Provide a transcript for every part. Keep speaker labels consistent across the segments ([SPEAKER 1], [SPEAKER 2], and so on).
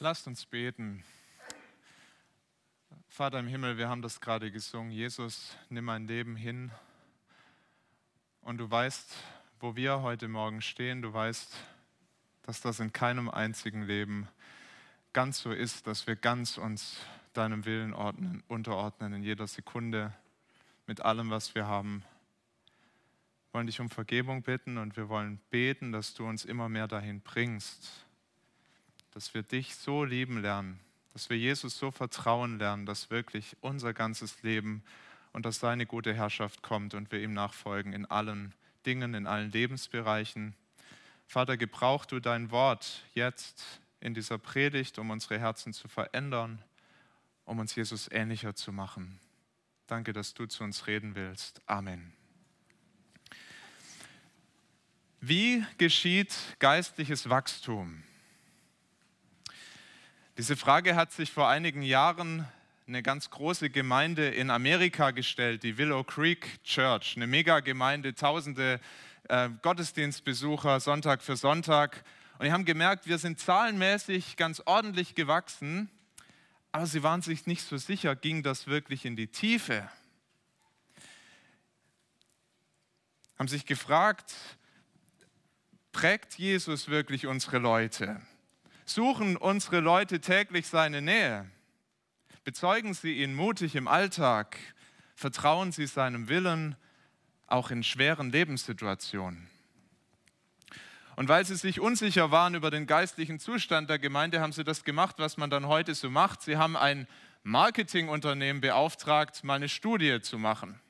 [SPEAKER 1] Lasst uns beten. Vater im Himmel, wir haben das gerade gesungen. Jesus, nimm mein Leben hin. Und du weißt, wo wir heute Morgen stehen. Du weißt, dass das in keinem einzigen Leben ganz so ist, dass wir ganz uns deinem Willen ordnen, unterordnen in jeder Sekunde mit allem, was wir haben. Wir wollen dich um Vergebung bitten und wir wollen beten, dass du uns immer mehr dahin bringst, dass wir dich so lieben lernen, dass wir Jesus so vertrauen lernen, dass wirklich unser ganzes Leben und dass seine gute Herrschaft kommt und wir ihm nachfolgen in allen Dingen, in allen Lebensbereichen. Vater, gebrauch du dein Wort jetzt in dieser Predigt, um unsere Herzen zu verändern, um uns Jesus ähnlicher zu machen. Danke, dass du zu uns reden willst. Amen. Wie geschieht geistliches Wachstum? Diese Frage hat sich vor einigen Jahren eine ganz große Gemeinde in Amerika gestellt, die Willow Creek Church, eine Megagemeinde, tausende äh, Gottesdienstbesucher Sonntag für Sonntag. Und die haben gemerkt, wir sind zahlenmäßig ganz ordentlich gewachsen, aber sie waren sich nicht so sicher, ging das wirklich in die Tiefe? Haben sich gefragt, prägt Jesus wirklich unsere Leute? Suchen unsere Leute täglich seine Nähe? Bezeugen sie ihn mutig im Alltag? Vertrauen sie seinem Willen auch in schweren Lebenssituationen? Und weil sie sich unsicher waren über den geistlichen Zustand der Gemeinde, haben sie das gemacht, was man dann heute so macht. Sie haben ein Marketingunternehmen beauftragt, mal eine Studie zu machen.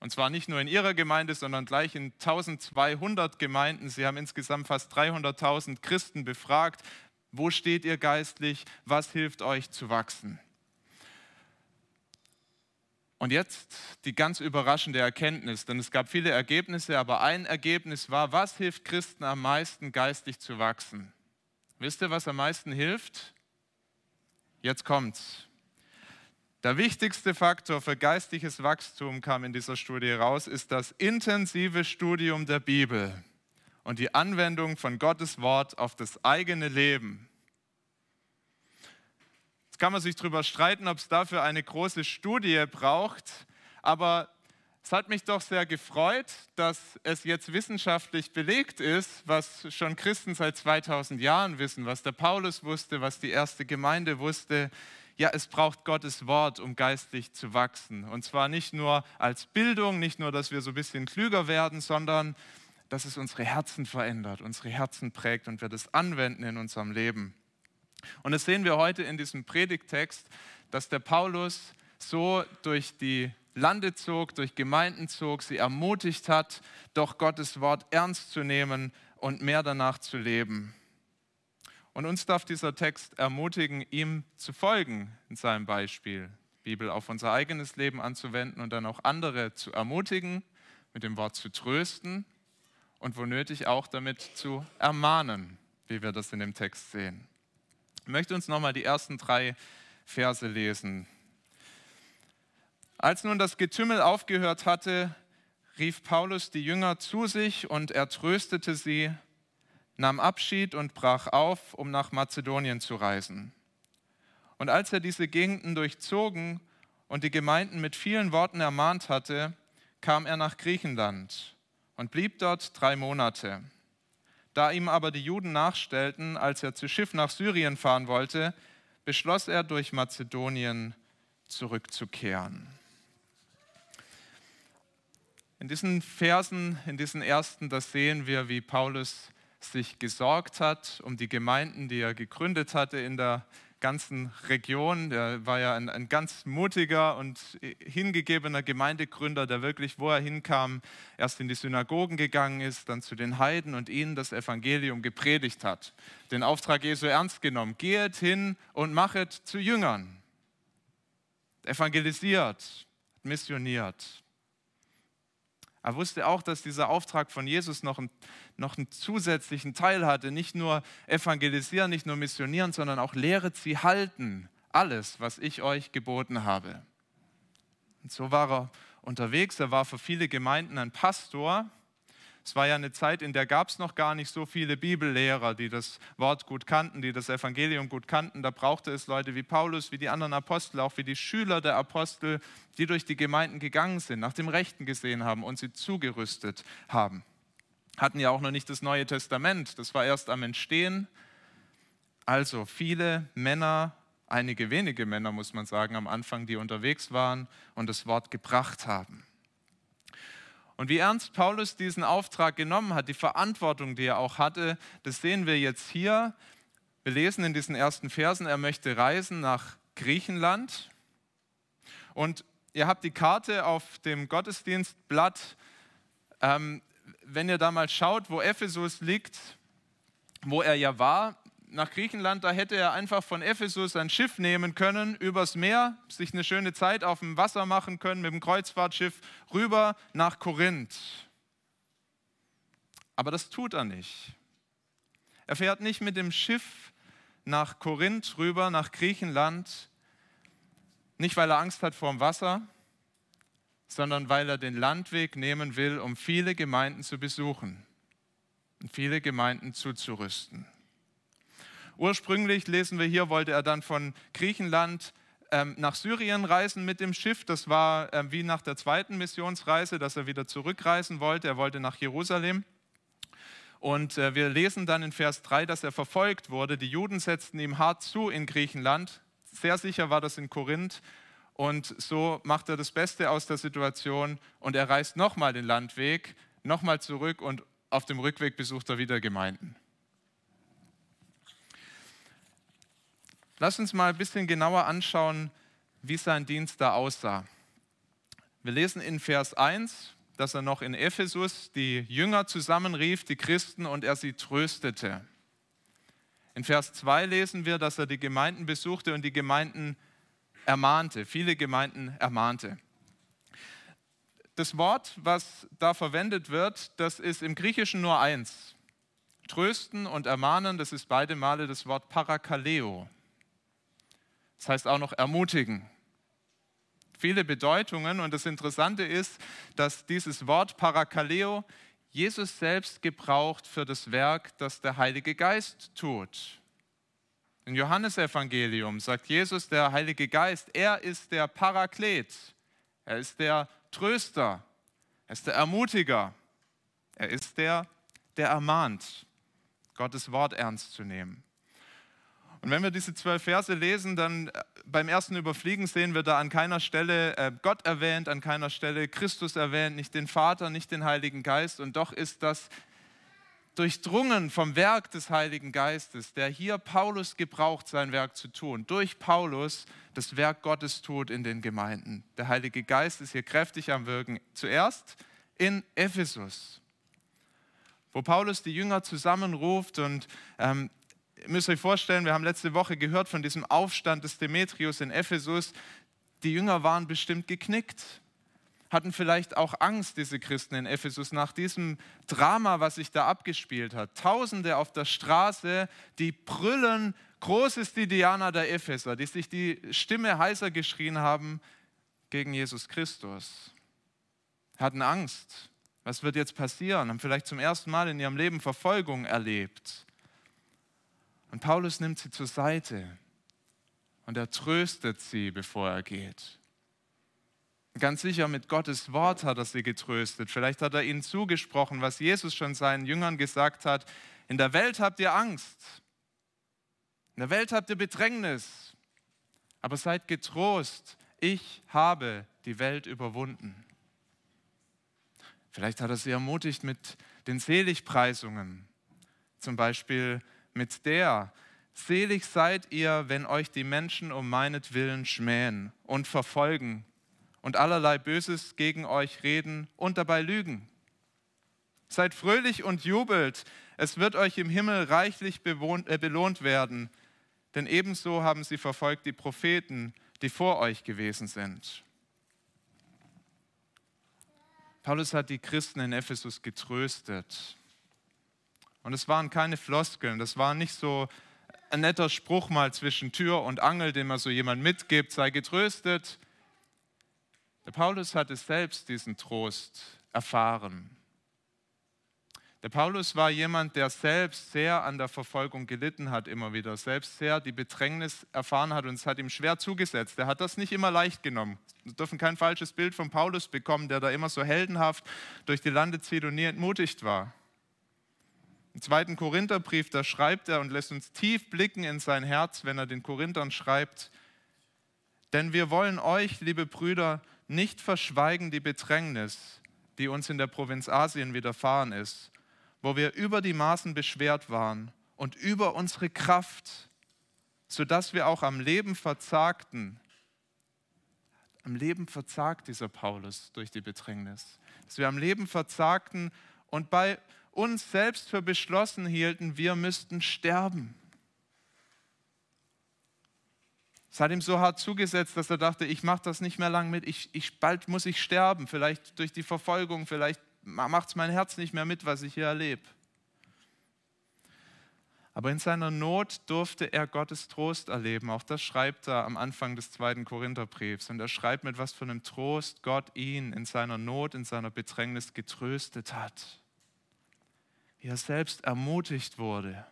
[SPEAKER 1] Und zwar nicht nur in ihrer Gemeinde, sondern gleich in 1200 Gemeinden. Sie haben insgesamt fast 300.000 Christen befragt, wo steht ihr geistlich? Was hilft euch zu wachsen? Und jetzt die ganz überraschende Erkenntnis, denn es gab viele Ergebnisse, aber ein Ergebnis war, was hilft Christen am meisten geistlich zu wachsen? Wisst ihr, was am meisten hilft? Jetzt kommt's. Der wichtigste Faktor für geistliches Wachstum kam in dieser Studie raus, ist das intensive Studium der Bibel und die Anwendung von Gottes Wort auf das eigene Leben. Jetzt kann man sich darüber streiten, ob es dafür eine große Studie braucht, aber es hat mich doch sehr gefreut, dass es jetzt wissenschaftlich belegt ist, was schon Christen seit 2000 Jahren wissen, was der Paulus wusste, was die erste Gemeinde wusste. Ja, es braucht Gottes Wort, um geistlich zu wachsen. Und zwar nicht nur als Bildung, nicht nur, dass wir so ein bisschen klüger werden, sondern dass es unsere Herzen verändert, unsere Herzen prägt und wir das anwenden in unserem Leben. Und das sehen wir heute in diesem Predigtext, dass der Paulus so durch die Lande zog, durch Gemeinden zog, sie ermutigt hat, doch Gottes Wort ernst zu nehmen und mehr danach zu leben. Und uns darf dieser Text ermutigen, ihm zu folgen in seinem Beispiel, Bibel auf unser eigenes Leben anzuwenden und dann auch andere zu ermutigen, mit dem Wort zu trösten und wo nötig auch damit zu ermahnen, wie wir das in dem Text sehen. Ich möchte uns nochmal die ersten drei Verse lesen. Als nun das Getümmel aufgehört hatte, rief Paulus die Jünger zu sich und er tröstete sie, nahm Abschied und brach auf, um nach Mazedonien zu reisen. Und als er diese Gegenden durchzogen und die Gemeinden mit vielen Worten ermahnt hatte, kam er nach Griechenland und blieb dort drei Monate. Da ihm aber die Juden nachstellten, als er zu Schiff nach Syrien fahren wollte, beschloss er, durch Mazedonien zurückzukehren. In diesen Versen, in diesen ersten, da sehen wir, wie Paulus sich gesorgt hat um die Gemeinden, die er gegründet hatte in der ganzen Region. Der war ja ein, ein, ganz mutiger und hingegebener Gemeindegründer, der wirklich, wo er hinkam, erst in die Synagogen gegangen ist, dann zu den Heiden und ihnen das Evangelium gepredigt hat. Den Auftrag Jesu ernst genommen. Geht hin und machet zu Jüngern. Evangelisiert, missioniert. Er wusste auch, dass dieser Auftrag von Jesus noch einen, noch einen zusätzlichen Teil hatte. Nicht nur evangelisieren, nicht nur missionieren, sondern auch lehret sie halten. Alles, was ich euch geboten habe. Und so war er unterwegs. Er war für viele Gemeinden ein Pastor. Es war ja eine Zeit, in der gab es noch gar nicht so viele Bibellehrer, die das Wort gut kannten, die das Evangelium gut kannten. Da brauchte es Leute wie Paulus, wie die anderen Apostel, auch wie die Schüler der Apostel, die durch die Gemeinden gegangen sind, nach dem Rechten gesehen haben und sie zugerüstet haben. Hatten ja auch noch nicht das Neue Testament, das war erst am Entstehen. Also viele Männer, einige wenige Männer, muss man sagen, am Anfang, die unterwegs waren und das Wort gebracht haben. Und wie ernst Paulus diesen Auftrag genommen hat, die Verantwortung, die er auch hatte, das sehen wir jetzt hier. Wir lesen in diesen ersten Versen, er möchte reisen nach Griechenland. Und ihr habt die Karte auf dem Gottesdienstblatt. Ähm, wenn ihr da mal schaut, wo Ephesus liegt, wo er ja war, nach Griechenland, da hätte er einfach von Ephesus ein Schiff nehmen können, übers Meer, sich eine schöne Zeit auf dem Wasser machen können, mit dem Kreuzfahrtschiff rüber nach Korinth. Aber das tut er nicht. Er fährt nicht mit dem Schiff nach Korinth rüber, nach Griechenland, nicht weil er Angst hat vor dem Wasser, sondern weil er den Landweg nehmen will, um viele Gemeinden zu besuchen und viele Gemeinden zuzurüsten. Ursprünglich lesen wir hier, wollte er dann von Griechenland ähm, nach Syrien reisen mit dem Schiff. Das war ähm, wie nach der zweiten Missionsreise, dass er wieder zurückreisen wollte. Er wollte nach Jerusalem. Und äh, wir lesen dann in Vers 3, dass er verfolgt wurde. Die Juden setzten ihm hart zu in Griechenland. Sehr sicher war das in Korinth. Und so macht er das Beste aus der Situation und er reist nochmal den Landweg, nochmal zurück und auf dem Rückweg besucht er wieder Gemeinden. Lass uns mal ein bisschen genauer anschauen, wie sein Dienst da aussah. Wir lesen in Vers 1, dass er noch in Ephesus die Jünger zusammenrief, die Christen, und er sie tröstete. In Vers 2 lesen wir, dass er die Gemeinden besuchte und die Gemeinden ermahnte, viele Gemeinden ermahnte. Das Wort, was da verwendet wird, das ist im Griechischen nur eins. Trösten und ermahnen, das ist beide Male das Wort Parakaleo. Das heißt auch noch ermutigen. Viele Bedeutungen und das Interessante ist, dass dieses Wort Parakaleo Jesus selbst gebraucht für das Werk, das der Heilige Geist tut. Im Johannesevangelium sagt Jesus, der Heilige Geist, er ist der Paraklet, er ist der Tröster, er ist der Ermutiger, er ist der, der ermahnt, Gottes Wort ernst zu nehmen. Und wenn wir diese zwölf Verse lesen, dann äh, beim ersten Überfliegen sehen wir da an keiner Stelle äh, Gott erwähnt, an keiner Stelle Christus erwähnt, nicht den Vater, nicht den Heiligen Geist. Und doch ist das durchdrungen vom Werk des Heiligen Geistes, der hier Paulus gebraucht, sein Werk zu tun, durch Paulus das Werk Gottes tut in den Gemeinden. Der Heilige Geist ist hier kräftig am Wirken. Zuerst in Ephesus, wo Paulus die Jünger zusammenruft und ähm, ihr müsst euch vorstellen, wir haben letzte Woche gehört von diesem Aufstand des Demetrius in Ephesus. Die Jünger waren bestimmt geknickt hatten vielleicht auch Angst, diese Christen in Ephesus, nach diesem Drama, was sich da abgespielt hat. Tausende auf der Straße, die brüllen, groß ist die Diana der Epheser, die sich die Stimme heißer geschrien haben gegen Jesus Christus. Hatten Angst. Was wird jetzt passieren? Haben vielleicht zum ersten Mal in ihrem Leben Verfolgung erlebt. Und Paulus nimmt sie zur Seite und er tröstet sie, bevor er geht. Ganz sicher mit Gottes Wort hat er sie getröstet. Vielleicht hat er ihnen zugesprochen, was Jesus schon seinen Jüngern gesagt hat. In der Welt habt ihr Angst. In der Welt habt ihr Bedrängnis. Aber seid getrost. Ich habe die Welt überwunden. Vielleicht hat er sie ermutigt mit den Seligpreisungen. Zum Beispiel mit der, Selig seid ihr, wenn euch die Menschen um meinetwillen schmähen und verfolgen und allerlei Böses gegen euch reden und dabei lügen. Seid fröhlich und jubelt, es wird euch im Himmel reichlich bewohnt, äh, belohnt werden, denn ebenso haben sie verfolgt die Propheten, die vor euch gewesen sind. Paulus hat die Christen in Ephesus getröstet. Und es waren keine Floskeln, das war nicht so ein netter Spruch mal zwischen Tür und Angel, den man so jemand mitgibt, sei getröstet, der Paulus hatte selbst diesen Trost erfahren. Der Paulus war jemand, der selbst sehr an der Verfolgung gelitten hat, immer wieder, selbst sehr die Bedrängnis erfahren hat und es hat ihm schwer zugesetzt. Er hat das nicht immer leicht genommen. Wir dürfen kein falsches Bild von Paulus bekommen, der da immer so heldenhaft durch die Lande zieht und nie entmutigt war. Im zweiten Korintherbrief, da schreibt er und lässt uns tief blicken in sein Herz, wenn er den Korinthern schreibt, denn wir wollen euch, liebe Brüder, nicht verschweigen die Bedrängnis, die uns in der Provinz Asien widerfahren ist wo wir über die Maßen beschwert waren und über unsere Kraft, sodass wir auch am Leben verzagten. Am Leben verzagt dieser Paulus durch die Bedrängnis. Dass wir am Leben verzagten und bei uns selbst für beschlossen hielten, wir müssten sterben. Es hat ihm so hart zugesetzt, dass er dachte, ich mache das nicht mehr lang mit, ich, ich, bald muss ich sterben, vielleicht durch die Verfolgung, vielleicht macht es mein Herz nicht mehr mit, was ich hier erlebe. Aber in seiner Not durfte er Gottes Trost erleben. Auch das schreibt er am Anfang des zweiten Korintherbriefs. Und er schreibt, mit was für einem Trost Gott ihn in seiner Not, in seiner Bedrängnis getröstet hat. Er selbst ermutigt wurde.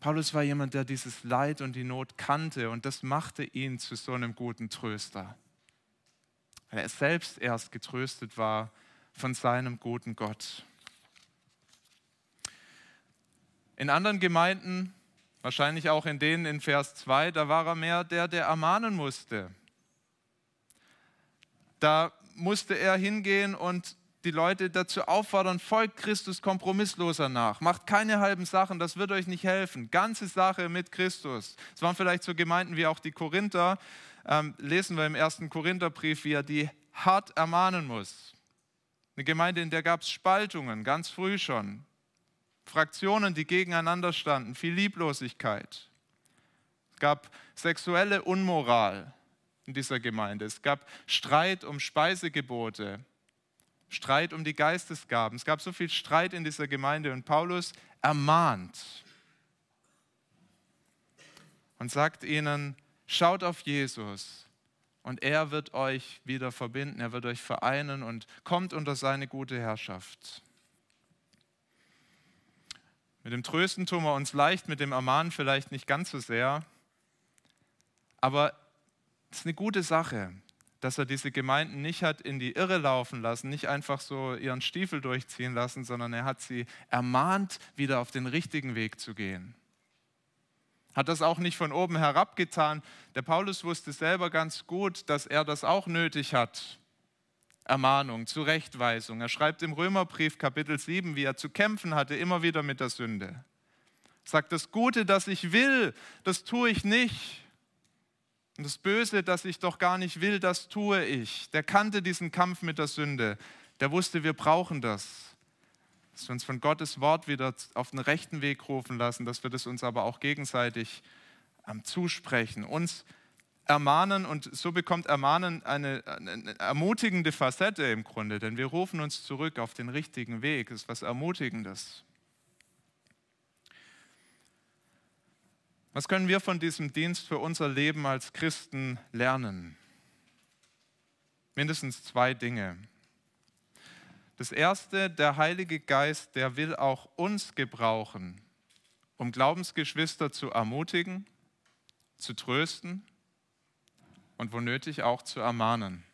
[SPEAKER 1] Paulus war jemand, der dieses Leid und die Not kannte und das machte ihn zu so einem guten Tröster weil er selbst erst getröstet war von seinem guten Gott. In anderen Gemeinden, wahrscheinlich auch in denen in Vers 2, da war er mehr der, der ermahnen musste. Da musste er hingehen und die Leute dazu auffordern, folgt Christus kompromissloser nach. Macht keine halben Sachen, das wird euch nicht helfen. Ganze Sache mit Christus. Es waren vielleicht so Gemeinden wie auch die Korinther, ähm, lesen wir im ersten Korintherbrief, wie er die hart ermahnen muss. Eine Gemeinde, in der gab es Spaltungen, ganz früh schon. Fraktionen, die gegeneinander standen, viel Lieblosigkeit. Es gab sexuelle Unmoral in dieser Gemeinde. Es gab Streit um Speisegebote, Streit um die Geistesgaben. Es gab so viel Streit in dieser Gemeinde und Paulus ermahnt und sagt ihnen, Schaut auf Jesus und er wird euch wieder verbinden, er wird euch vereinen und kommt unter seine gute Herrschaft. Mit dem Trösten tun wir uns leicht, mit dem Ermahnen vielleicht nicht ganz so sehr. Aber es ist eine gute Sache, dass er diese Gemeinden nicht hat in die Irre laufen lassen, nicht einfach so ihren Stiefel durchziehen lassen, sondern er hat sie ermahnt, wieder auf den richtigen Weg zu gehen. Hat das auch nicht von oben herab getan. Der Paulus wusste selber ganz gut, dass er das auch nötig hat. Ermahnung, Zurechtweisung. Er schreibt im Römerbrief Kapitel 7, wie er zu kämpfen hatte, immer wieder mit der Sünde. Sagt, das Gute, das ich will, das tue ich nicht. Und das Böse, das ich doch gar nicht will, das tue ich. Der kannte diesen Kampf mit der Sünde. Der wusste, wir brauchen das dass wir uns von Gottes Wort wieder auf den rechten Weg rufen lassen, dass wir das uns aber auch gegenseitig ähm, zusprechen, uns ermahnen und so bekommt Ermahnen eine, eine, ermutigende Facette im Grunde, denn wir rufen uns zurück auf den richtigen Weg, das ist was Ermutigendes. Was können wir von diesem Dienst für unser Leben als Christen lernen? Mindestens zwei Dinge. Das erste, der Heilige Geist, der will auch uns gebrauchen, um Glaubensgeschwister zu ermutigen, zu trösten und wo nötig auch zu ermahnen.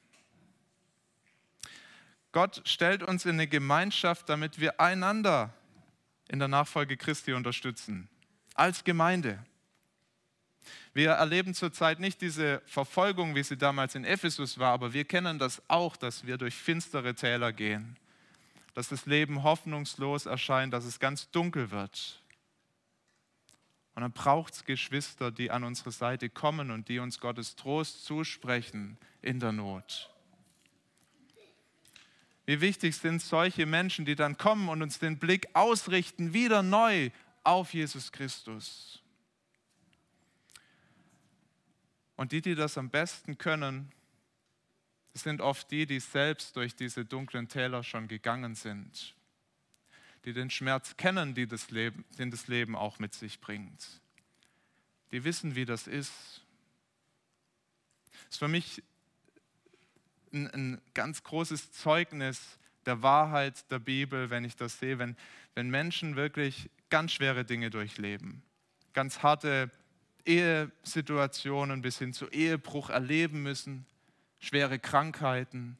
[SPEAKER 1] Gott stellt uns in eine Gemeinschaft, damit wir einander in der Nachfolge Christi unterstützen, als Gemeinde. Wir erleben zurzeit nicht diese Verfolgung, wie sie damals in Ephesus war, aber wir kennen das auch, dass wir durch finstere Täler gehen dass das Leben hoffnungslos erscheint, dass es ganz dunkel wird. Und dann braucht es Geschwister, die an unsere Seite kommen und die uns Gottes Trost zusprechen in der Not. Wie wichtig sind solche Menschen, die dann kommen und uns den Blick ausrichten, wieder neu auf Jesus Christus. Und die, die das am besten können, sind oft die, die selbst durch diese dunklen Täler schon gegangen sind, die den Schmerz kennen, die das Leben, den das Leben auch mit sich bringt. Die wissen, wie das ist. Es ist für mich ein, ein ganz großes Zeugnis der Wahrheit der Bibel, wenn ich das sehe, wenn, wenn Menschen wirklich ganz schwere Dinge durchleben, ganz harte Ehesituationen bis hin zu Ehebruch erleben müssen, schwere Krankheiten,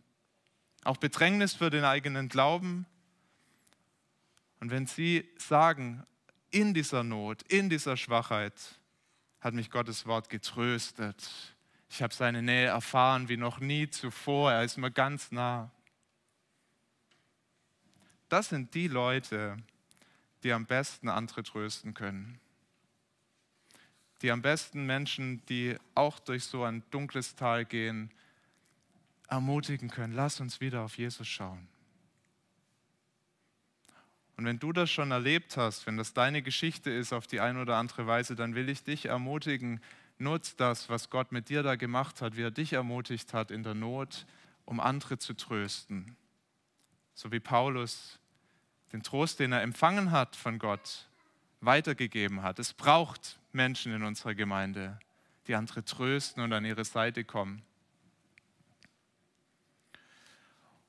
[SPEAKER 1] auch Bedrängnis für den eigenen Glauben. Und wenn sie sagen, in dieser Not, in dieser Schwachheit hat mich Gottes Wort getröstet. Ich habe seine Nähe erfahren wie noch nie zuvor. Er ist mir ganz nah. Das sind die Leute, die am besten andere trösten können. Die am besten Menschen, die auch durch so ein dunkles Tal gehen, ermutigen können. Lass uns wieder auf Jesus schauen. Und wenn du das schon erlebt hast, wenn das deine Geschichte ist auf die eine oder andere Weise, dann will ich dich ermutigen, nutz das, was Gott mit dir da gemacht hat, wie er dich ermutigt hat in der Not, um andere zu trösten. So wie Paulus den Trost, den er empfangen hat von Gott, weitergegeben hat. Es braucht Menschen in unserer Gemeinde, die andere trösten und an ihre Seite kommen.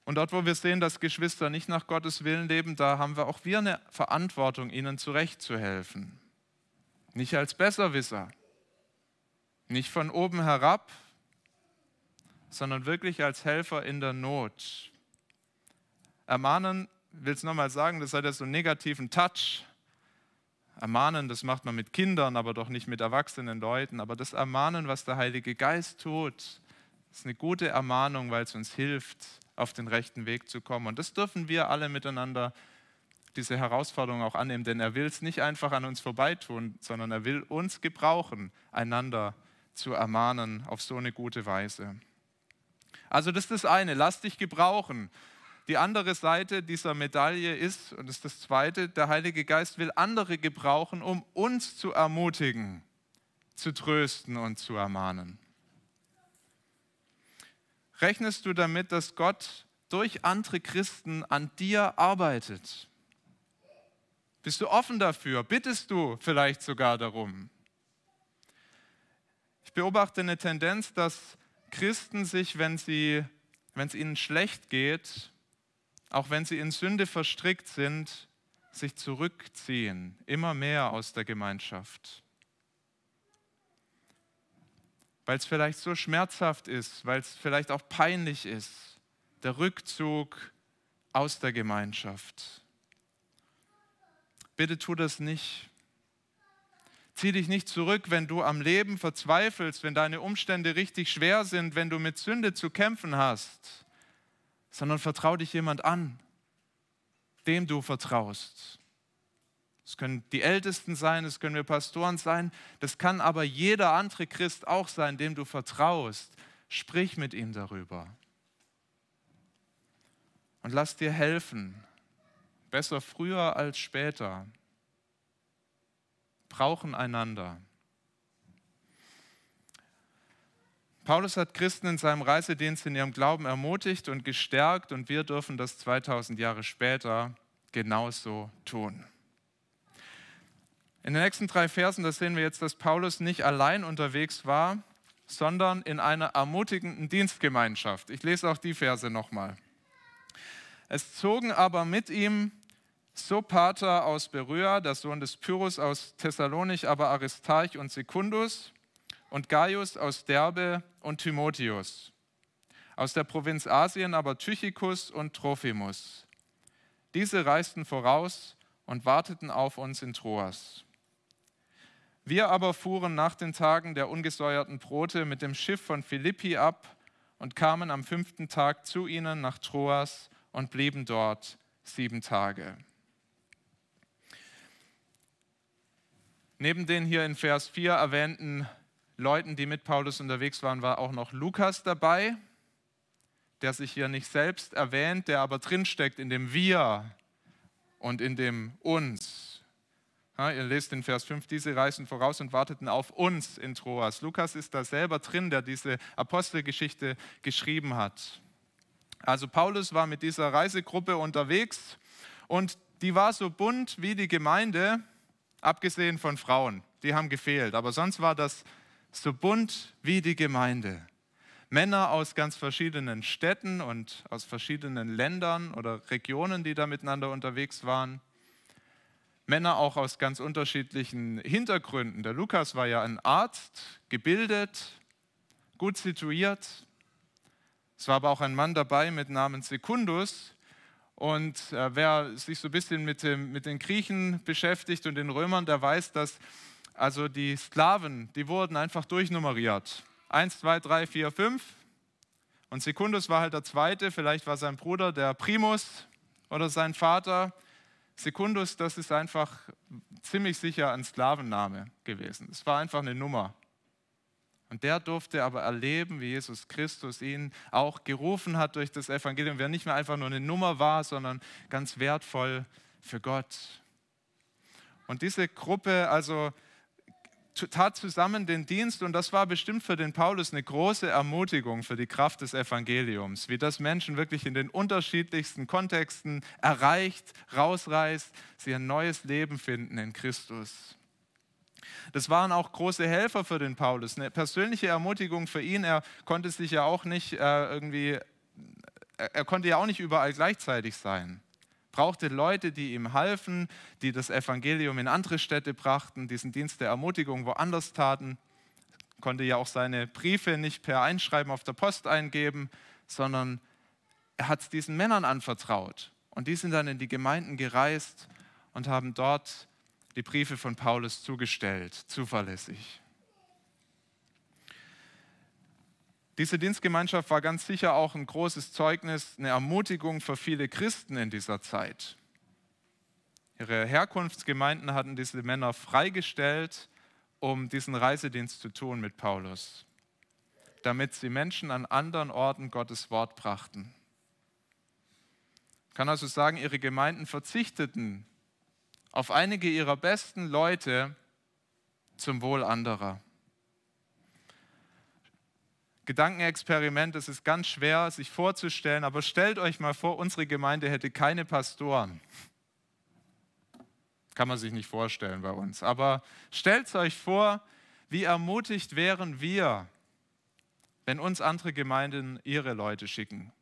[SPEAKER 1] Und dort, wo wir sehen, dass Geschwister nicht nach Gottes Willen leben, da haben wir auch wir eine Verantwortung, ihnen zurechtzuhelfen. Nicht als Besserwisser, nicht von oben herab, sondern wirklich als Helfer in der Not. Ermahnen, will es nochmal sagen, das hat ja so einen negativen Touch. Ermahnen, das macht man mit Kindern, aber doch nicht mit erwachsenen Leuten. Aber das Ermahnen, was der Heilige Geist tut, ist eine gute Ermahnung, weil es uns hilft, auf den rechten Weg zu kommen. Und das dürfen wir alle miteinander, diese Herausforderung auch annehmen, denn er will es nicht einfach an uns vorbeitun, sondern er will uns gebrauchen, einander zu ermahnen auf so eine gute Weise. Also das ist das eine, lass dich gebrauchen. Die andere Seite dieser Medaille ist, und das ist das zweite, der Heilige Geist will andere gebrauchen, um uns zu ermutigen, zu trösten und zu ermahnen. Rechnest du damit, dass Gott durch andere Christen an dir arbeitet? Bist du offen dafür? Bittest du vielleicht sogar darum? Ich beobachte eine Tendenz, dass Christen sich, wenn, es ihnen schlecht geht, auch wenn sie in Sünde verstrickt sind, sich zurückziehen, immer mehr aus der Gemeinschaft weil es vielleicht so schmerzhaft ist, weil es vielleicht auch peinlich ist, der Rückzug aus der Gemeinschaft. Bitte tu das nicht. Zieh dich nicht zurück, wenn du am Leben verzweifelst, wenn deine Umstände richtig schwer sind, wenn du mit Sünde zu kämpfen hast, sondern vertrau dich jemand an, dem du vertraust. Es können die Ältesten sein, es können wir Pastoren sein, das kann aber jeder andere Christ auch sein, dem du vertraust. Sprich mit ihm darüber. Und lass dir helfen. Besser früher als später. Brauchen einander. Paulus hat Christen in seinem Reisedienst in ihrem Glauben ermutigt und gestärkt und wir dürfen das 2000 Jahre später genauso tun. In den nächsten drei Versen, da sehen wir jetzt, dass Paulus nicht allein unterwegs war, sondern in einer ermutigenden Dienstgemeinschaft. Ich lese auch die Verse nochmal. Es zogen aber mit ihm Sopater aus Beröa, der Sohn des Pyrrhus aus Thessalonich, aber Aristarch und Sekundus und Gaius aus Derbe und Timotheus. Aus der Provinz Asien aber Tychicus und Trophimus. Diese reisten voraus und warteten auf uns in Troas. Wir aber fuhren nach den Tagen der ungesäuerten Brote mit dem Schiff von Philippi ab und kamen am fünften Tag zu ihnen nach Troas und blieben dort sieben Tage. Neben den hier in Vers 4 erwähnten Leuten, die mit Paulus unterwegs waren, war auch noch Lukas dabei, der sich hier nicht selbst erwähnt, der aber drinsteckt in dem Wir und in dem Uns. Ja, ihr lest in Vers 5, diese reisten voraus und warteten auf uns in Troas. Lukas ist da selber drin, der diese Apostelgeschichte geschrieben hat. Also Paulus war mit dieser Reisegruppe unterwegs und die war so bunt wie die Gemeinde, abgesehen von Frauen. Die haben gefehlt, aber sonst war das so bunt wie die Gemeinde. Männer aus ganz verschiedenen Städten und aus verschiedenen Ländern oder Regionen, die da miteinander unterwegs waren. Männer auch aus ganz unterschiedlichen Hintergründen. Der Lukas war ja ein Arzt, gebildet, gut situiert. Es war aber auch ein Mann dabei mit Namen Secundus. Und äh, wer sich so ein bisschen mit, dem, mit den Griechen beschäftigt und den Römern, der weiß, dass also die Sklaven, die wurden einfach durchnummeriert. Eins, zwei, drei, vier, fünf. Und Secundus war halt der zweite, vielleicht war sein Bruder der Primus oder sein Vater. Secundus, das ist einfach ziemlich sicher ein Sklavenname gewesen. Es war einfach eine Nummer. Und der durfte aber erleben, wie Jesus Christus ihn auch gerufen hat durch das Evangelium, wer nicht mehr einfach nur eine Nummer war, sondern ganz wertvoll für Gott. Und diese Gruppe, also tat zusammen den Dienst und das war bestimmt für den Paulus eine große Ermutigung für die Kraft des Evangeliums, wie das Menschen wirklich in den unterschiedlichsten Kontexten erreicht, rausreißt, sie ein neues Leben finden in Christus. Das waren auch große Helfer für den Paulus, eine persönliche Ermutigung für ihn. Er konnte sich ja auch nicht äh, irgendwie, er konnte ja auch nicht überall gleichzeitig sein brauchte Leute, die ihm halfen, die das Evangelium in andere Städte brachten, diesen Dienst der Ermutigung woanders taten. Konnte ja auch seine Briefe nicht per Einschreiben auf der Post eingeben, sondern er hat es diesen Männern anvertraut. Und die sind dann in die Gemeinden gereist und haben dort die Briefe von Paulus zugestellt, zuverlässig. Diese Dienstgemeinschaft war ganz sicher auch ein großes Zeugnis, eine Ermutigung für viele Christen in dieser Zeit. Ihre Herkunftsgemeinden hatten diese Männer freigestellt, um diesen Reisedienst zu tun mit Paulus, damit sie Menschen an anderen Orten Gottes Wort brachten. Ich kann also sagen, ihre Gemeinden verzichteten auf einige ihrer besten Leute zum Wohl anderer. Gedankenexperiment, es ist ganz schwer sich vorzustellen, aber stellt euch mal vor, unsere Gemeinde hätte keine Pastoren. Kann man sich nicht vorstellen bei uns. Aber stellt euch vor, wie ermutigt wären wir, wenn uns andere Gemeinden ihre Leute schicken,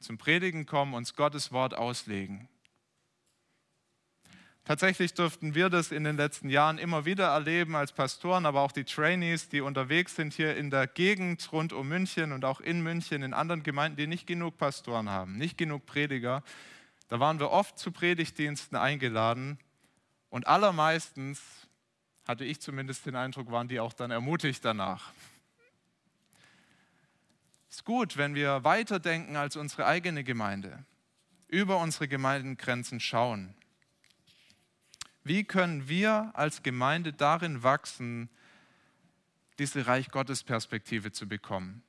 [SPEAKER 1] zum Predigen kommen, uns Gottes Wort auslegen. Tatsächlich durften wir das in den letzten Jahren immer wieder erleben als Pastoren, aber auch die Trainees, die unterwegs sind hier in der Gegend rund um München und auch in München, in anderen Gemeinden, die nicht genug Pastoren haben, nicht genug Prediger. Da waren wir oft zu Predigtdiensten eingeladen und allermeistens, hatte ich zumindest den Eindruck, waren die auch dann ermutigt danach. Es ist gut, wenn wir weiterdenken als unsere eigene Gemeinde, über unsere Gemeindengrenzen schauen wie können wir als Gemeinde darin wachsen, diese Reich Gottes Perspektive zu bekommen?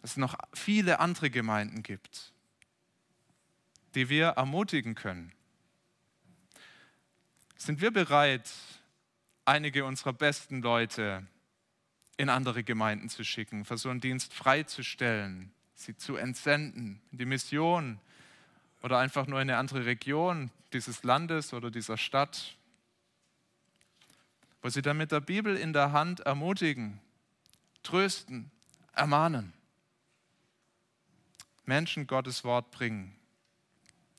[SPEAKER 1] Dass es noch viele andere Gemeinden gibt, die wir ermutigen können. Sind wir bereit, einige unserer besten Leute in andere Gemeinden zu schicken, für so einen Dienst freizustellen, sie zu entsenden, die Mission oder einfach nur in eine andere Region dieses Landes oder dieser Stadt, wo sie dann mit der Bibel in der Hand ermutigen, trösten, ermahnen, Menschen Gottes Wort bringen.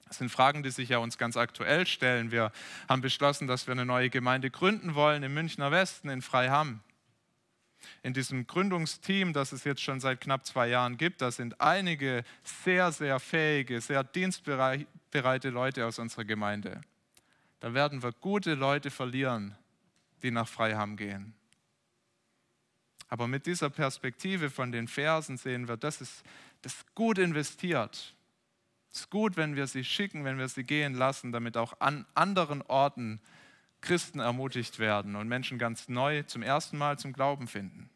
[SPEAKER 1] Das sind Fragen, die sich ja uns ganz aktuell stellen. Wir haben beschlossen, dass wir eine neue Gemeinde gründen wollen im Münchner Westen, in Freiham in diesem Gründungsteam, das es jetzt schon seit knapp zwei Jahren gibt, da sind einige sehr, sehr fähige, sehr dienstbereite Leute aus unserer Gemeinde. Da werden wir gute Leute verlieren, die nach Freiham gehen. Aber mit dieser Perspektive von den Versen sehen wir, das ist, das ist gut investiert. Es ist gut, wenn wir sie schicken, wenn wir sie gehen lassen, damit auch an anderen Orten Christen ermutigt werden und Menschen ganz neu zum ersten Mal zum Glauben finden.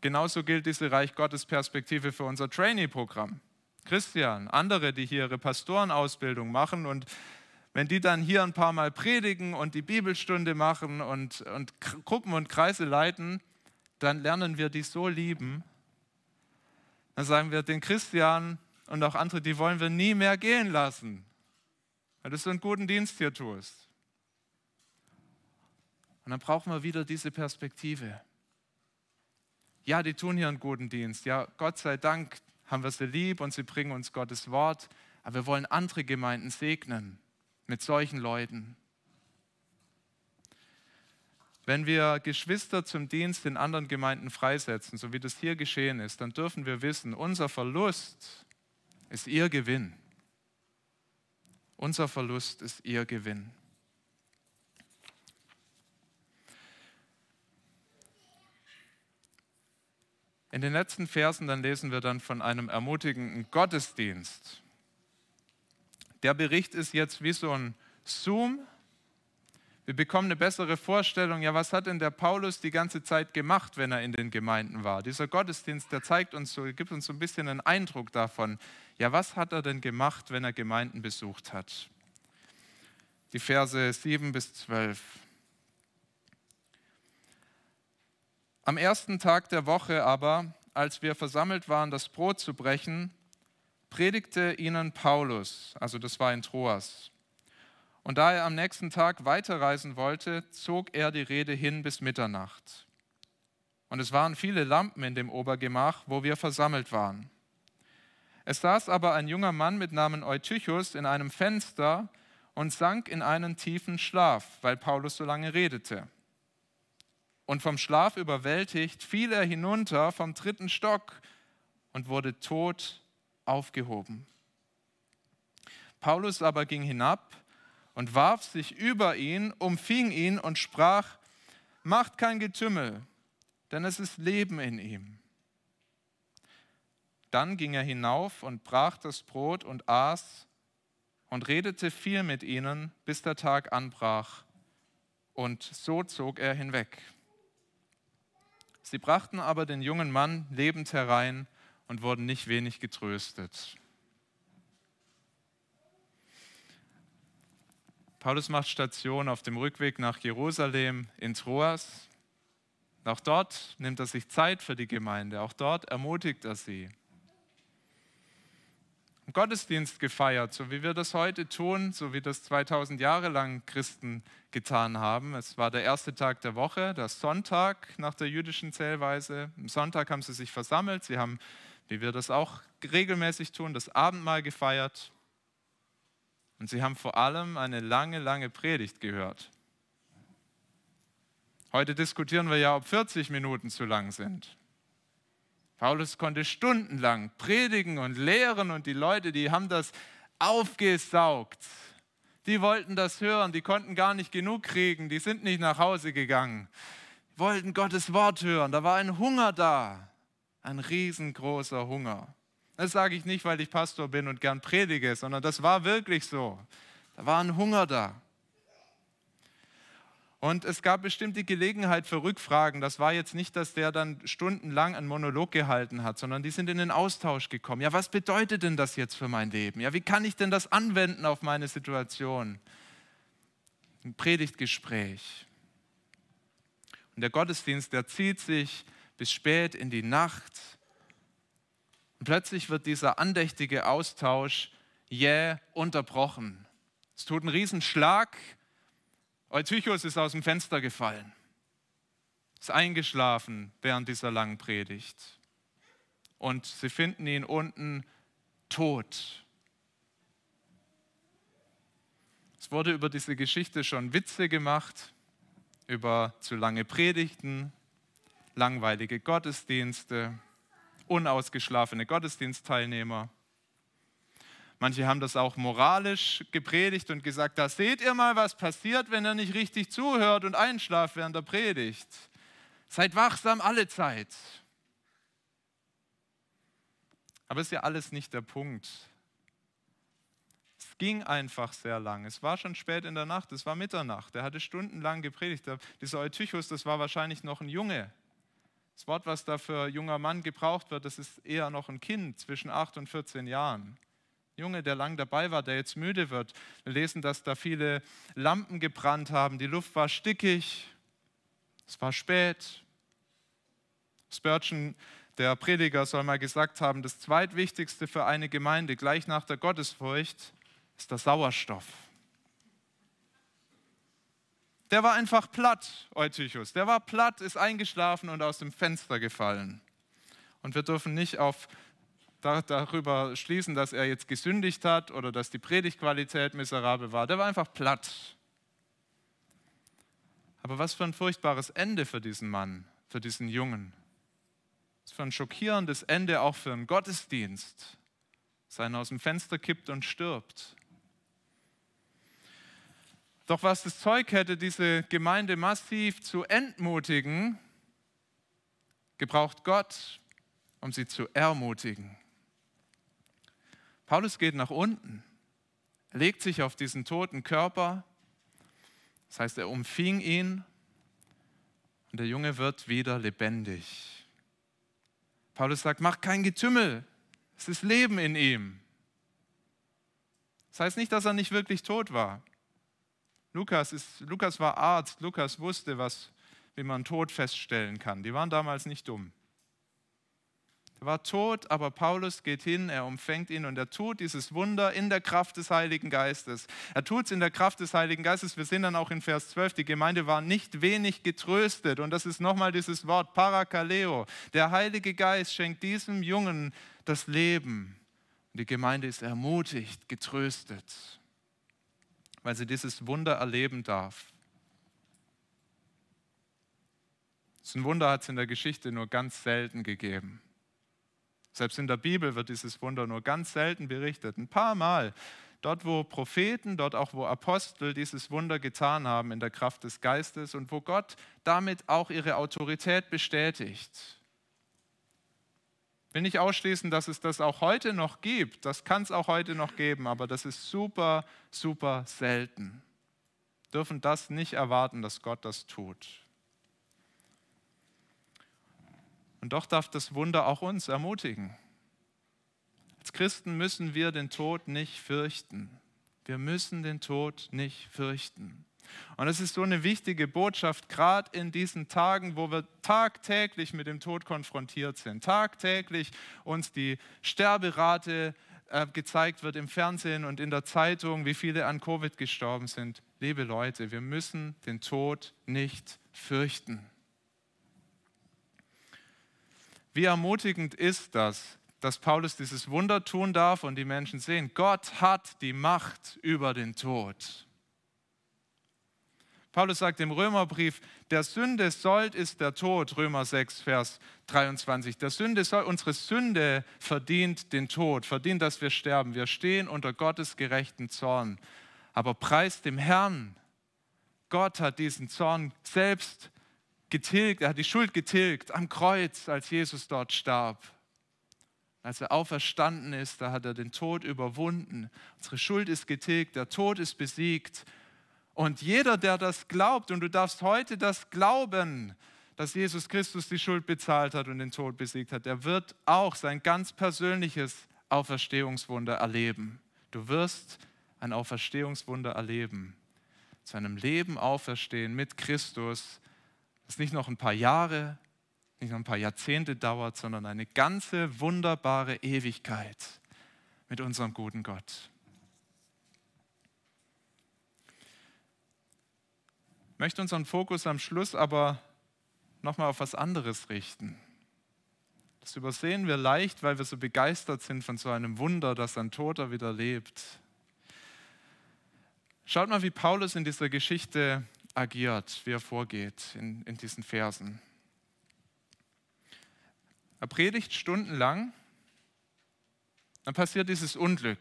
[SPEAKER 1] Genauso gilt diese Reich Gottes Perspektive für unser Trainee-Programm. Christian, andere, die hier ihre Pastorenausbildung machen und wenn die dann hier ein paar Mal predigen und die Bibelstunde machen und, und Gruppen und Kreise leiten, dann lernen wir die so lieben. Dann sagen wir den Christian und auch andere, die wollen wir nie mehr gehen lassen weil du so einen guten Dienst hier tust. Und dann brauchen wir wieder diese Perspektive. Ja, die tun hier einen guten Dienst. Ja, Gott sei Dank haben wir sie lieb und sie bringen uns Gottes Wort. Aber wir wollen andere Gemeinden segnen mit solchen Leuten. Wenn wir Geschwister zum Dienst in anderen Gemeinden freisetzen, so wie das hier geschehen ist, dann dürfen wir wissen, unser Verlust ist ihr Gewinn. Unser Verlust ist ihr Gewinn. In den letzten Versen dann lesen wir dann von einem ermutigenden Gottesdienst. Der Bericht ist jetzt wie so ein Zoom. Wir bekommen eine bessere Vorstellung, ja, was hat denn der Paulus die ganze Zeit gemacht, wenn er in den Gemeinden war? Dieser Gottesdienst, der zeigt uns so, gibt uns so ein bisschen einen Eindruck davon, ja, was hat er denn gemacht, wenn er Gemeinden besucht hat? Die Verse 7 bis 12. Am ersten Tag der Woche aber, als wir versammelt waren, das Brot zu brechen, predigte ihnen Paulus, also das war in Troas. Und da er am nächsten Tag weiterreisen wollte, zog er die Rede hin bis Mitternacht. Und es waren viele Lampen in dem Obergemach, wo wir versammelt waren. Es saß aber ein junger Mann mit Namen Eutychus in einem Fenster und sank in einen tiefen Schlaf, weil Paulus so lange redete und vom Schlaf überwältigt, fiel er hinunter vom dritten Stock und wurde tot aufgehoben. Paulus aber ging hinab und warf sich über ihn, umfing ihn und sprach, macht kein Getümmel, denn es ist Leben in ihm. Dann ging er hinauf und brach das Brot und aß und redete viel mit ihnen, bis der Tag anbrach. Und so zog er hinweg. Sie brachten aber den jungen Mann lebend herein und wurden nicht wenig getröstet. Paulus macht Station auf dem Rückweg nach Jerusalem in Troas. Auch dort nimmt er sich Zeit für die Gemeinde, auch dort ermutigt er sie. Gottesdienst gefeiert, so wie wir das heute tun, so wie das 2000 Jahre lang Christen getan haben. Es war der erste Tag der Woche, der Sonntag nach der jüdischen Zählweise. Am Sonntag haben sie sich versammelt, sie haben, wie wir das auch regelmäßig tun, das Abendmahl gefeiert. Und sie haben vor allem eine lange, lange Predigt gehört. Heute diskutieren wir ja, ob 40 Minuten zu lang sind. Paulus konnte stundenlang predigen und lehren und die Leute, die haben das aufgesaugt. Die wollten das hören, die konnten gar nicht genug kriegen, die sind nicht nach Hause gegangen, wollten Gottes Wort hören. Da war ein Hunger da, ein riesengroßer Hunger. Das sage ich nicht, weil ich Pastor bin und gern predige, sondern das war wirklich so. Da war ein Hunger da. Und es gab bestimmt die Gelegenheit für Rückfragen. Das war jetzt nicht, dass der dann stundenlang einen Monolog gehalten hat, sondern die sind in den Austausch gekommen. Ja, was bedeutet denn das jetzt für mein Leben? Ja, wie kann ich denn das anwenden auf meine Situation? Ein Predigtgespräch. Und der Gottesdienst, der zieht sich bis spät in die Nacht. Plötzlich wird dieser andächtige Austausch jäh unterbrochen. Es tut einen Riesenschlag Eutychus ist aus dem Fenster gefallen, ist eingeschlafen während dieser langen Predigt. Und sie finden ihn unten tot. Es wurde über diese Geschichte schon Witze gemacht, über zu lange Predigten, langweilige Gottesdienste, unausgeschlafene Gottesdienstteilnehmer. Manche haben das auch moralisch gepredigt und gesagt, da seht ihr mal, was passiert, wenn er nicht richtig zuhört und einschlaft während der Predigt. Seid wachsam alle Zeit. Aber ist ja alles nicht der Punkt. Es ging einfach sehr lang. Es war schon spät in der Nacht, es war Mitternacht. Er hatte stundenlang gepredigt. Dieser Eutychus, das war wahrscheinlich noch ein Junge. Das Wort, was da für junger Mann gebraucht wird, das ist eher noch ein Kind zwischen 8 und 14 Jahren. Junge, der lang dabei war, der jetzt müde wird. Wir lesen, dass da viele Lampen gebrannt haben, die Luft war stickig, es war spät. Spurgeon, der Prediger, soll mal gesagt haben, das zweitwichtigste für eine Gemeinde gleich nach der Gottesfurcht ist der Sauerstoff. Der war einfach platt, Eutychus. Der war platt, ist eingeschlafen und aus dem Fenster gefallen. Und wir dürfen nicht auf, darüber schließen, dass er jetzt gesündigt hat oder dass die Predigtqualität miserabel war. Der war einfach platt. Aber was für ein furchtbares Ende für diesen Mann, für diesen Jungen. Was für ein schockierendes Ende auch für einen Gottesdienst. Sein aus dem Fenster kippt und stirbt. Doch was das Zeug hätte, diese Gemeinde massiv zu entmutigen, gebraucht Gott, um sie zu ermutigen. Paulus geht nach unten, legt sich auf diesen toten Körper, das heißt, er umfing ihn und der Junge wird wieder lebendig. Paulus sagt, mach kein Getümmel, es ist Leben in ihm. Das heißt nicht, dass er nicht wirklich tot war. Lukas, ist, Lukas war Arzt, Lukas wusste, was, wie man Tod feststellen kann. Die waren damals nicht dumm. Er war tot, aber Paulus geht hin, er umfängt ihn und er tut dieses Wunder in der Kraft des Heiligen Geistes. Er tut es in der Kraft des Heiligen Geistes. Wir sehen dann auch in Vers 12, die Gemeinde war nicht wenig getröstet. Und das ist nochmal dieses Wort Parakaleo. Der Heilige Geist schenkt diesem Jungen das Leben. Die Gemeinde ist ermutigt, getröstet weil sie dieses Wunder erleben darf. So ein Wunder hat es in der Geschichte nur ganz selten gegeben. Selbst in der Bibel wird dieses Wunder nur ganz selten berichtet. Ein paar Mal. Dort, wo Propheten, dort auch, wo Apostel dieses Wunder getan haben in der Kraft des Geistes und wo Gott damit auch ihre Autorität bestätigt will nicht ausschließen, dass es das auch heute noch gibt. Das kann es auch heute noch geben, aber das ist super, super selten. Wir dürfen das nicht erwarten, dass Gott das tut. Und doch darf das Wunder auch uns ermutigen. Als Christen müssen wir den Tod nicht fürchten. Wir müssen den Tod nicht fürchten. Und es ist so eine wichtige Botschaft, gerade in diesen Tagen, wo wir tagtäglich mit dem Tod konfrontiert sind, tagtäglich uns die Sterberate äh, gezeigt wird im Fernsehen und in der Zeitung, wie viele an Covid gestorben sind. Liebe Leute, wir müssen den Tod nicht fürchten. Wie ermutigend ist das, dass Paulus dieses Wunder tun darf und die Menschen sehen, Gott hat die Macht über den Tod. Paulus sagt im Römerbrief, der Sünde Sold ist der Tod, Römer 6, Vers 23. Der Sünde soll, unsere Sünde verdient den Tod, verdient, dass wir sterben. Wir stehen unter Gottes gerechten Zorn. Aber preis dem Herrn, Gott hat diesen Zorn selbst getilgt, er hat die Schuld getilgt am Kreuz, als Jesus dort starb. Als er auferstanden ist, da hat er den Tod überwunden. Unsere Schuld ist getilgt, der Tod ist besiegt. Und jeder, der das glaubt, und du darfst heute das glauben, dass Jesus Christus die Schuld bezahlt hat und den Tod besiegt hat, der wird auch sein ganz persönliches Auferstehungswunder erleben. Du wirst ein Auferstehungswunder erleben. Zu einem Leben auferstehen mit Christus, das nicht noch ein paar Jahre, nicht noch ein paar Jahrzehnte dauert, sondern eine ganze wunderbare Ewigkeit mit unserem guten Gott. Möchte unseren Fokus am Schluss aber nochmal auf was anderes richten. Das übersehen wir leicht, weil wir so begeistert sind von so einem Wunder, dass ein Toter wieder lebt. Schaut mal, wie Paulus in dieser Geschichte agiert, wie er vorgeht in, in diesen Versen. Er predigt stundenlang, dann passiert dieses Unglück.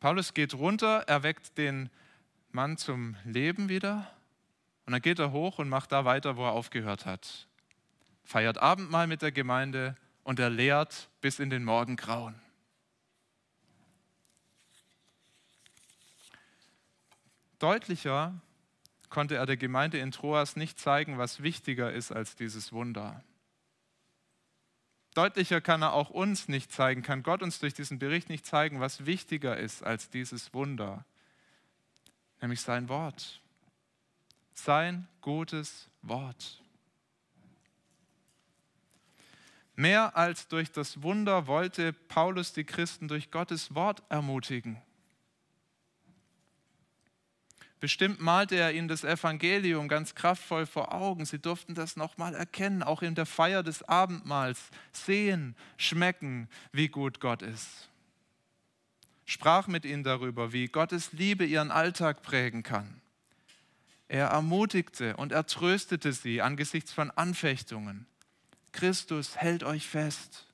[SPEAKER 1] Paulus geht runter, er weckt den Mann zum Leben wieder und dann geht er hoch und macht da weiter, wo er aufgehört hat. Feiert Abendmahl mit der Gemeinde und er lehrt bis in den Morgengrauen. Deutlicher konnte er der Gemeinde in Troas nicht zeigen, was wichtiger ist als dieses Wunder. Deutlicher kann er auch uns nicht zeigen, kann Gott uns durch diesen Bericht nicht zeigen, was wichtiger ist als dieses Wunder nämlich sein Wort. Sein gutes Wort. Mehr als durch das Wunder wollte Paulus die Christen durch Gottes Wort ermutigen. Bestimmt malte er ihnen das Evangelium ganz kraftvoll vor Augen. Sie durften das nochmal erkennen, auch in der Feier des Abendmahls, sehen, schmecken, wie gut Gott ist. Sprach mit ihnen darüber, wie Gottes Liebe ihren Alltag prägen kann. Er ermutigte und er tröstete sie angesichts von Anfechtungen. Christus hält euch fest.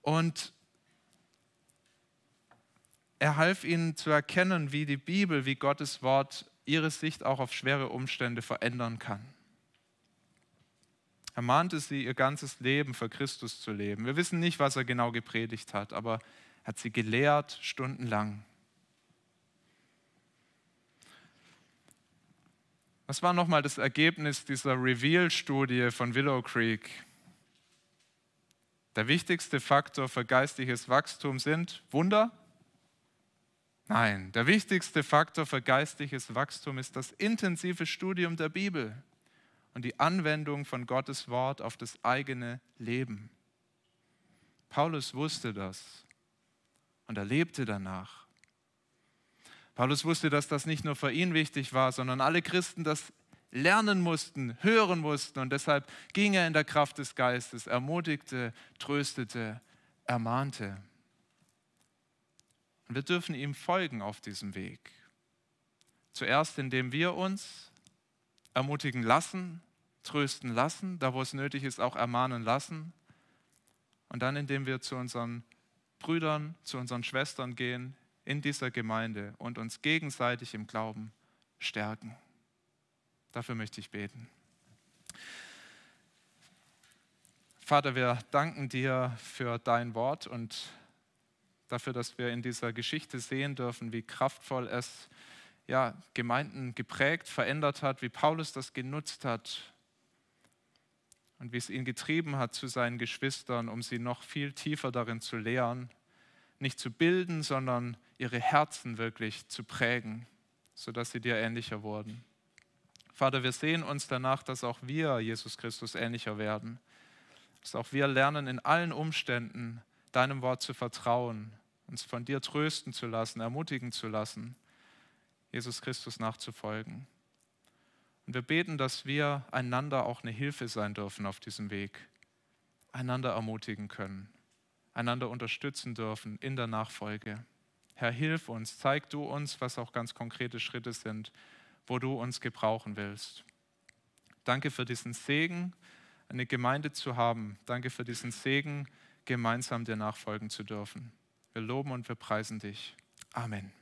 [SPEAKER 1] Und er half ihnen zu erkennen, wie die Bibel, wie Gottes Wort ihre Sicht auch auf schwere Umstände verändern kann. Er mahnte sie, ihr ganzes Leben für Christus zu leben. Wir wissen nicht, was er genau gepredigt hat, aber er hat sie gelehrt stundenlang. Was war nochmal das Ergebnis dieser Reveal-Studie von Willow Creek? Der wichtigste Faktor für geistliches Wachstum sind Wunder, Nein, der wichtigste Faktor für geistliches Wachstum ist das intensive Studium der Bibel und die Anwendung von Gottes Wort auf das eigene Leben. Paulus wusste das und er lebte danach. Paulus wusste, dass das nicht nur für ihn wichtig war, sondern alle Christen das lernen mussten, hören mussten und deshalb ging er in der Kraft des Geistes, ermutigte, tröstete, ermahnte. Und wir dürfen ihm folgen auf diesem Weg. Zuerst, indem wir uns ermutigen lassen, trösten lassen, da wo es nötig ist, auch ermahnen lassen. Und dann, indem wir zu unseren Brüdern, zu unseren Schwestern gehen in dieser Gemeinde und uns gegenseitig im Glauben stärken. Dafür möchte ich beten. Vater, wir danken dir für dein Wort und dafür, dass wir in dieser Geschichte sehen dürfen, wie kraftvoll es ja, Gemeinden geprägt, verändert hat, wie Paulus das genutzt hat und wie es ihn getrieben hat zu seinen Geschwistern, um sie noch viel tiefer darin zu lehren, nicht zu bilden, sondern ihre Herzen wirklich zu prägen, sodass sie dir ähnlicher wurden. Vater, wir sehen uns danach, dass auch wir Jesus Christus ähnlicher werden, dass auch wir lernen, in allen Umständen deinem Wort zu vertrauen uns von dir trösten zu lassen, ermutigen zu lassen, Jesus Christus nachzufolgen. Und wir beten, dass wir einander auch eine Hilfe sein dürfen auf diesem Weg, einander ermutigen können, einander unterstützen dürfen in der Nachfolge. Herr, hilf uns, zeig du uns, was auch ganz konkrete Schritte sind, wo du uns gebrauchen willst. Danke für diesen Segen, eine Gemeinde zu haben. Danke für diesen Segen, gemeinsam dir nachfolgen zu dürfen. Wir loben und wir preisen dich. Amen.